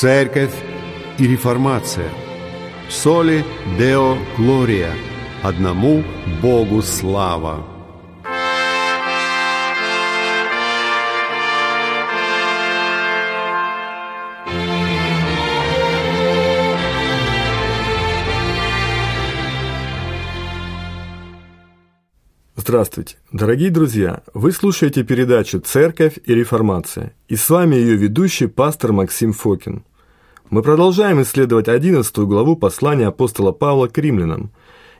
Церковь и реформация. Соли Део Глория. Одному Богу слава. Здравствуйте, дорогие друзья! Вы слушаете передачу «Церковь и реформация» и с вами ее ведущий пастор Максим Фокин. Мы продолжаем исследовать 11 главу послания апостола Павла к римлянам,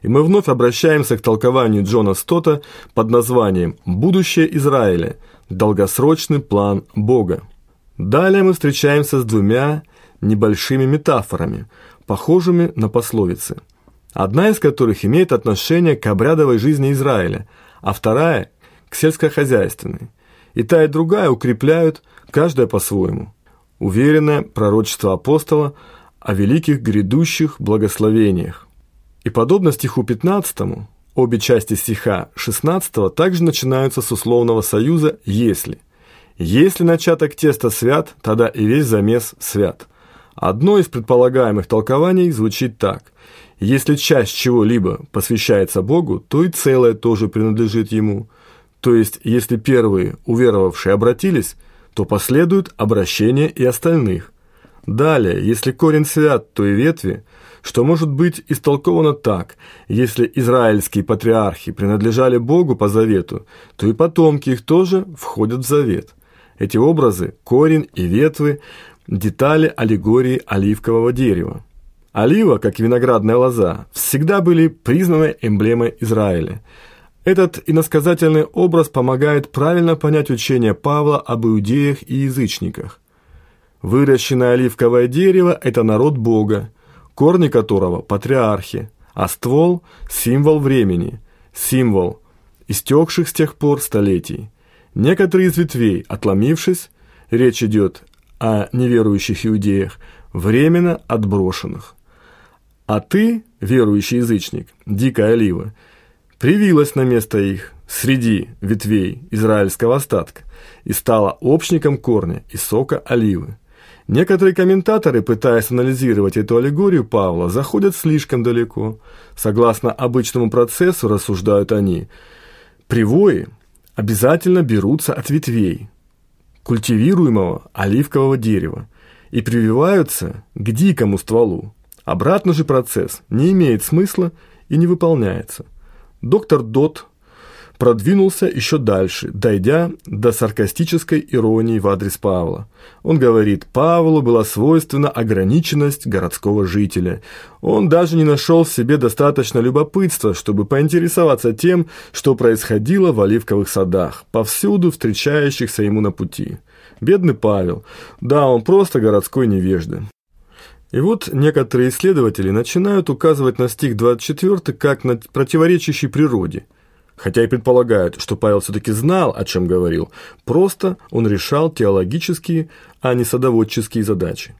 и мы вновь обращаемся к толкованию Джона Стота под названием «Будущее Израиля. Долгосрочный план Бога». Далее мы встречаемся с двумя небольшими метафорами, похожими на пословицы – одна из которых имеет отношение к обрядовой жизни Израиля, а вторая – к сельскохозяйственной. И та, и другая укрепляют, каждая по-своему. Уверенное пророчество апостола о великих грядущих благословениях. И подобно стиху 15, обе части стиха 16 также начинаются с условного союза «если». Если начаток теста свят, тогда и весь замес свят. Одно из предполагаемых толкований звучит так. Если часть чего-либо посвящается Богу, то и целое тоже принадлежит Ему. То есть, если первые, уверовавшие, обратились, то последует обращение и остальных. Далее, если корень свят, то и ветви, что может быть истолковано так, если израильские патриархи принадлежали Богу по завету, то и потомки их тоже входят в завет. Эти образы, корень и ветвы, детали аллегории оливкового дерева. Олива, как и виноградная лоза, всегда были признаны эмблемой Израиля. Этот иносказательный образ помогает правильно понять учение Павла об иудеях и язычниках. Выращенное оливковое дерево – это народ Бога, корни которого – патриархи, а ствол – символ времени, символ истекших с тех пор столетий. Некоторые из ветвей, отломившись, речь идет о неверующих иудеях, временно отброшенных. А ты, верующий язычник, дикая олива, привилась на место их среди ветвей израильского остатка и стала общником корня и сока оливы. Некоторые комментаторы, пытаясь анализировать эту аллегорию Павла, заходят слишком далеко. Согласно обычному процессу, рассуждают они, привои обязательно берутся от ветвей культивируемого оливкового дерева и прививаются к дикому стволу, Обратный же процесс не имеет смысла и не выполняется. Доктор Дот продвинулся еще дальше, дойдя до саркастической иронии в адрес Павла. Он говорит, Павлу была свойственна ограниченность городского жителя. Он даже не нашел в себе достаточно любопытства, чтобы поинтересоваться тем, что происходило в оливковых садах, повсюду встречающихся ему на пути. Бедный Павел. Да, он просто городской невежда. И вот некоторые исследователи начинают указывать на стих 24 как на противоречащий природе, хотя и предполагают, что Павел все-таки знал, о чем говорил, просто он решал теологические, а не садоводческие задачи.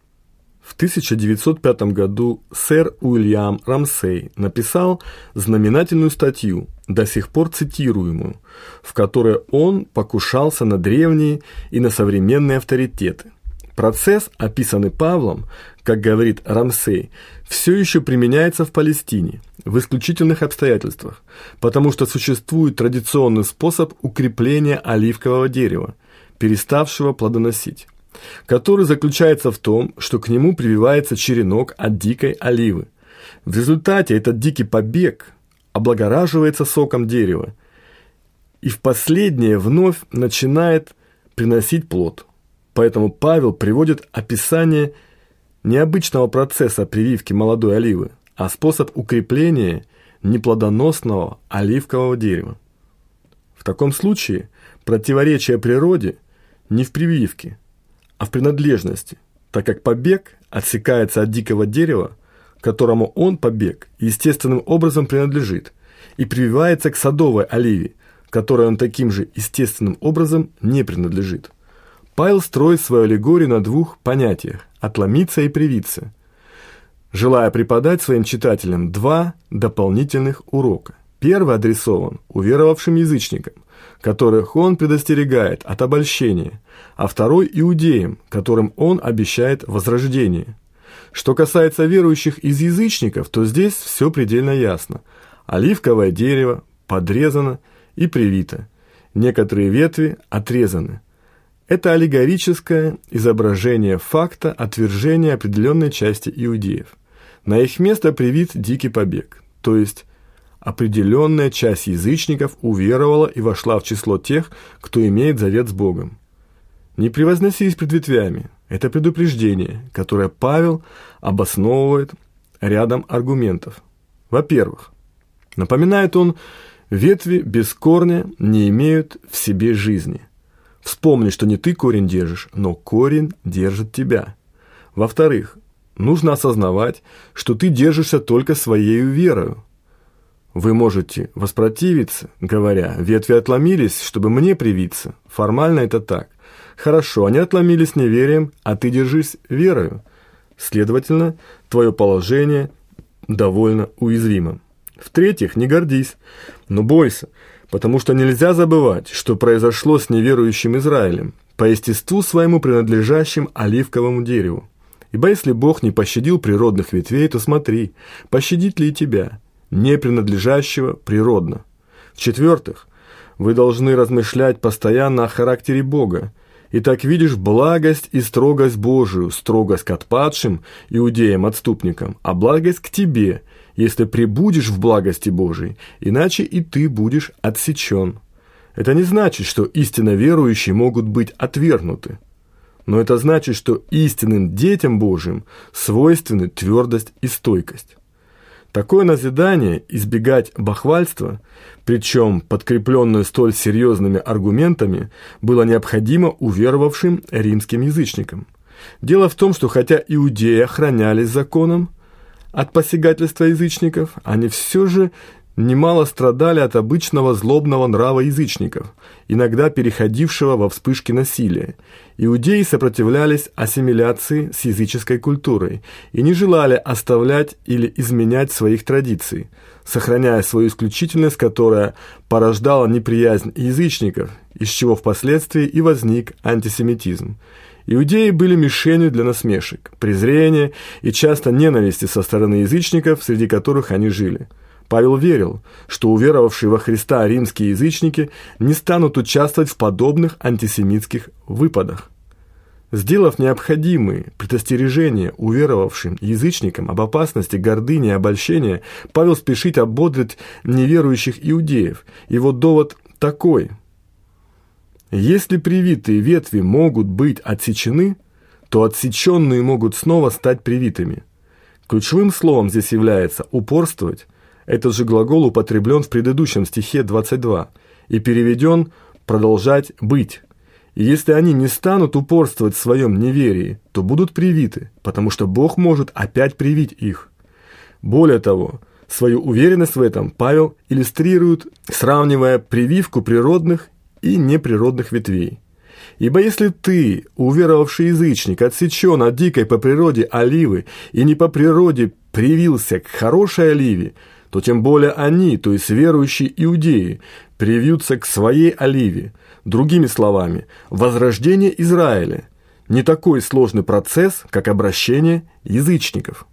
В 1905 году сэр Уильям Рамсей написал знаменательную статью, до сих пор цитируемую, в которой он покушался на древние и на современные авторитеты – Процесс, описанный Павлом, как говорит Рамсей, все еще применяется в Палестине, в исключительных обстоятельствах, потому что существует традиционный способ укрепления оливкового дерева, переставшего плодоносить, который заключается в том, что к нему прививается черенок от дикой оливы. В результате этот дикий побег облагораживается соком дерева и в последнее вновь начинает приносить плод – Поэтому Павел приводит описание необычного процесса прививки молодой оливы, а способ укрепления неплодоносного оливкового дерева. В таком случае противоречие природе не в прививке, а в принадлежности, так как побег отсекается от дикого дерева, которому он, побег, естественным образом принадлежит, и прививается к садовой оливе, которой он таким же естественным образом не принадлежит. Павел строит свою аллегорию на двух понятиях – отломиться и привиться, желая преподать своим читателям два дополнительных урока. Первый адресован уверовавшим язычникам, которых он предостерегает от обольщения, а второй – иудеям, которым он обещает возрождение. Что касается верующих из язычников, то здесь все предельно ясно. Оливковое дерево подрезано и привито. Некоторые ветви отрезаны. Это аллегорическое изображение факта отвержения определенной части иудеев. На их место привит дикий побег, то есть определенная часть язычников уверовала и вошла в число тех, кто имеет завет с Богом. Не превозносись пред ветвями. Это предупреждение, которое Павел обосновывает рядом аргументов. Во-первых, напоминает он, ветви без корня не имеют в себе жизни. Вспомни, что не ты корень держишь, но корень держит тебя. Во-вторых, нужно осознавать, что ты держишься только своей верою. Вы можете воспротивиться, говоря, ветви отломились, чтобы мне привиться. Формально это так. Хорошо, они отломились неверием, а ты держись верою. Следовательно, твое положение довольно уязвимо. В-третьих, не гордись, но бойся, потому что нельзя забывать, что произошло с неверующим Израилем, по естеству своему принадлежащим оливковому дереву. Ибо если Бог не пощадил природных ветвей, то смотри, пощадит ли и тебя, не принадлежащего природно. В-четвертых, вы должны размышлять постоянно о характере Бога, и так видишь благость и строгость Божию, строгость к отпадшим, иудеям-отступникам, а благость к тебе, если прибудешь в благости Божией, иначе и ты будешь отсечен. Это не значит, что истинно верующие могут быть отвергнуты. Но это значит, что истинным детям Божьим свойственны твердость и стойкость. Такое назидание избегать бахвальства, причем подкрепленное столь серьезными аргументами, было необходимо уверовавшим римским язычникам. Дело в том, что хотя иудеи охранялись законом от посягательства язычников, они все же немало страдали от обычного злобного нрава язычников, иногда переходившего во вспышки насилия. Иудеи сопротивлялись ассимиляции с языческой культурой и не желали оставлять или изменять своих традиций, сохраняя свою исключительность, которая порождала неприязнь язычников, из чего впоследствии и возник антисемитизм. Иудеи были мишенью для насмешек, презрения и часто ненависти со стороны язычников, среди которых они жили. Павел верил, что уверовавшие во Христа римские язычники не станут участвовать в подобных антисемитских выпадах. Сделав необходимые предостережения уверовавшим язычникам об опасности гордыни и обольщения, Павел спешит ободрить неверующих иудеев. Его довод такой. Если привитые ветви могут быть отсечены, то отсеченные могут снова стать привитыми. Ключевым словом здесь является «упорствовать», этот же глагол употреблен в предыдущем стихе 22 и переведен «продолжать быть». И если они не станут упорствовать в своем неверии, то будут привиты, потому что Бог может опять привить их. Более того, свою уверенность в этом Павел иллюстрирует, сравнивая прививку природных и неприродных ветвей. Ибо если ты, уверовавший язычник, отсечен от дикой по природе оливы и не по природе привился к хорошей оливе, то тем более они, то есть верующие иудеи, привьются к своей оливе. Другими словами, возрождение Израиля – не такой сложный процесс, как обращение язычников.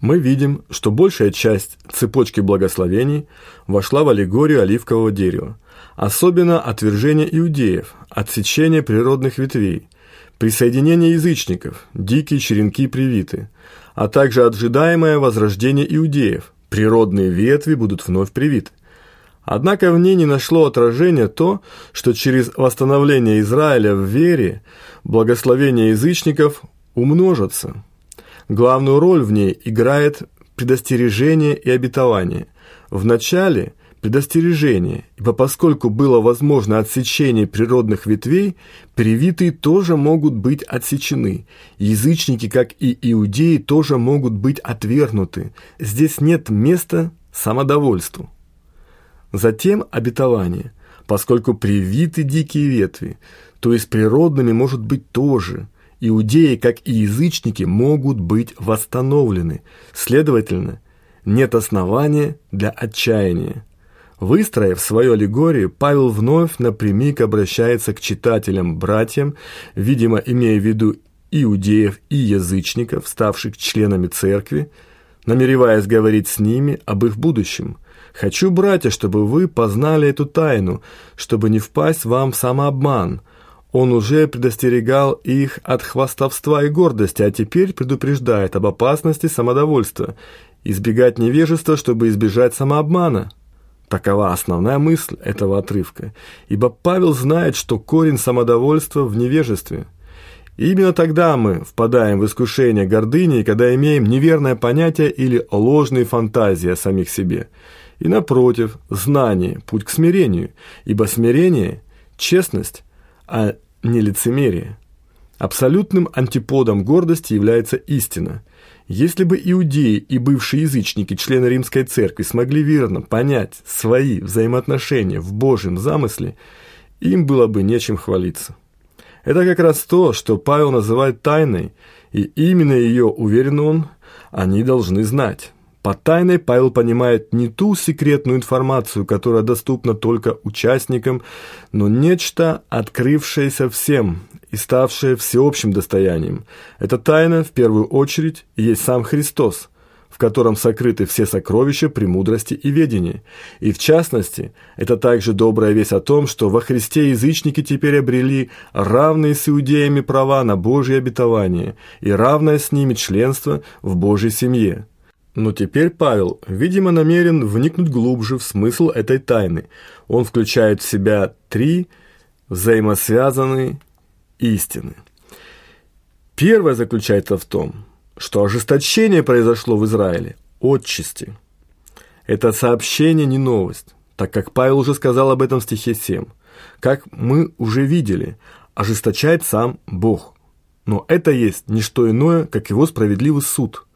Мы видим, что большая часть цепочки благословений вошла в аллегорию оливкового дерева, особенно отвержение иудеев, отсечение природных ветвей, присоединение язычников, дикие черенки привиты, а также ожидаемое возрождение иудеев – природные ветви будут вновь привиты. Однако в ней не нашло отражения то, что через восстановление Израиля в вере благословения язычников умножатся. Главную роль в ней играет предостережение и обетование. В начале предостережение, ибо поскольку было возможно отсечение природных ветвей, привитые тоже могут быть отсечены. Язычники, как и иудеи, тоже могут быть отвергнуты. Здесь нет места самодовольству. Затем обетование, поскольку привиты дикие ветви, то есть природными может быть тоже. Иудеи, как и язычники, могут быть восстановлены. Следовательно, нет основания для отчаяния. Выстроив свою аллегорию, Павел вновь напрямик обращается к читателям-братьям, видимо, имея в виду иудеев и язычников, ставших членами церкви, намереваясь говорить с ними об их будущем. «Хочу, братья, чтобы вы познали эту тайну, чтобы не впасть вам в самообман». Он уже предостерегал их от хвастовства и гордости, а теперь предупреждает об опасности самодовольства, избегать невежества, чтобы избежать самообмана. Такова основная мысль этого отрывка, ибо Павел знает, что корень самодовольства в невежестве. И именно тогда мы впадаем в искушение гордыни, когда имеем неверное понятие или ложные фантазии о самих себе. И напротив, знание – путь к смирению, ибо смирение – честность, а не лицемерие. Абсолютным антиподом гордости является истина – если бы иудеи и бывшие язычники, члены римской церкви, смогли верно понять свои взаимоотношения в Божьем замысле, им было бы нечем хвалиться. Это как раз то, что Павел называет тайной, и именно ее, уверен он, они должны знать. Под тайной Павел понимает не ту секретную информацию, которая доступна только участникам, но нечто, открывшееся всем, и ставшее всеобщим достоянием. Эта тайна, в первую очередь, есть сам Христос, в котором сокрыты все сокровища премудрости и ведения. И в частности, это также добрая весть о том, что во Христе язычники теперь обрели равные с иудеями права на Божье обетование и равное с ними членство в Божьей семье. Но теперь Павел, видимо, намерен вникнуть глубже в смысл этой тайны. Он включает в себя три взаимосвязанные истины. Первое заключается в том, что ожесточение произошло в Израиле отчасти. Это сообщение не новость, так как Павел уже сказал об этом в стихе 7. Как мы уже видели, ожесточает сам Бог. Но это есть не что иное, как его справедливый суд,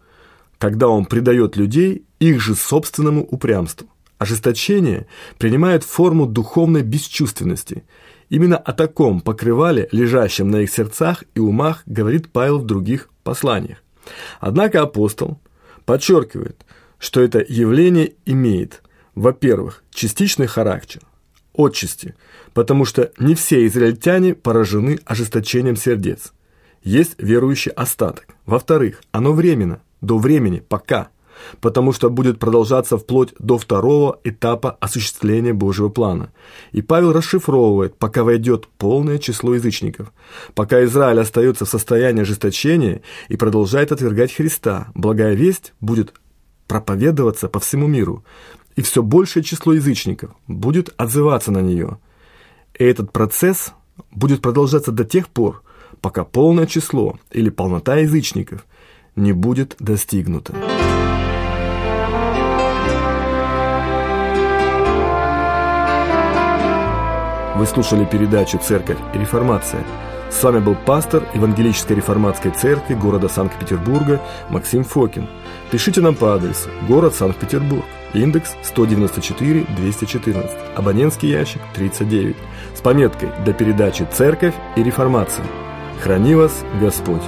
когда он предает людей их же собственному упрямству. Ожесточение принимает форму духовной бесчувственности – Именно о таком покрывале, лежащем на их сердцах и умах, говорит Павел в других посланиях. Однако апостол подчеркивает, что это явление имеет, во-первых, частичный характер, отчасти, потому что не все израильтяне поражены ожесточением сердец. Есть верующий остаток. Во-вторых, оно временно, до времени, пока – потому что будет продолжаться вплоть до второго этапа осуществления Божьего плана. И Павел расшифровывает, пока войдет полное число язычников, пока Израиль остается в состоянии ожесточения и продолжает отвергать Христа, благая весть будет проповедоваться по всему миру, и все большее число язычников будет отзываться на нее. И этот процесс будет продолжаться до тех пор, пока полное число или полнота язычников не будет достигнута. Вы слушали передачу «Церковь и реформация». С вами был пастор Евангелической реформатской церкви города Санкт-Петербурга Максим Фокин. Пишите нам по адресу город Санкт-Петербург, индекс 194-214, абонентский ящик 39, с пометкой «До передачи «Церковь и реформация». Храни вас Господь!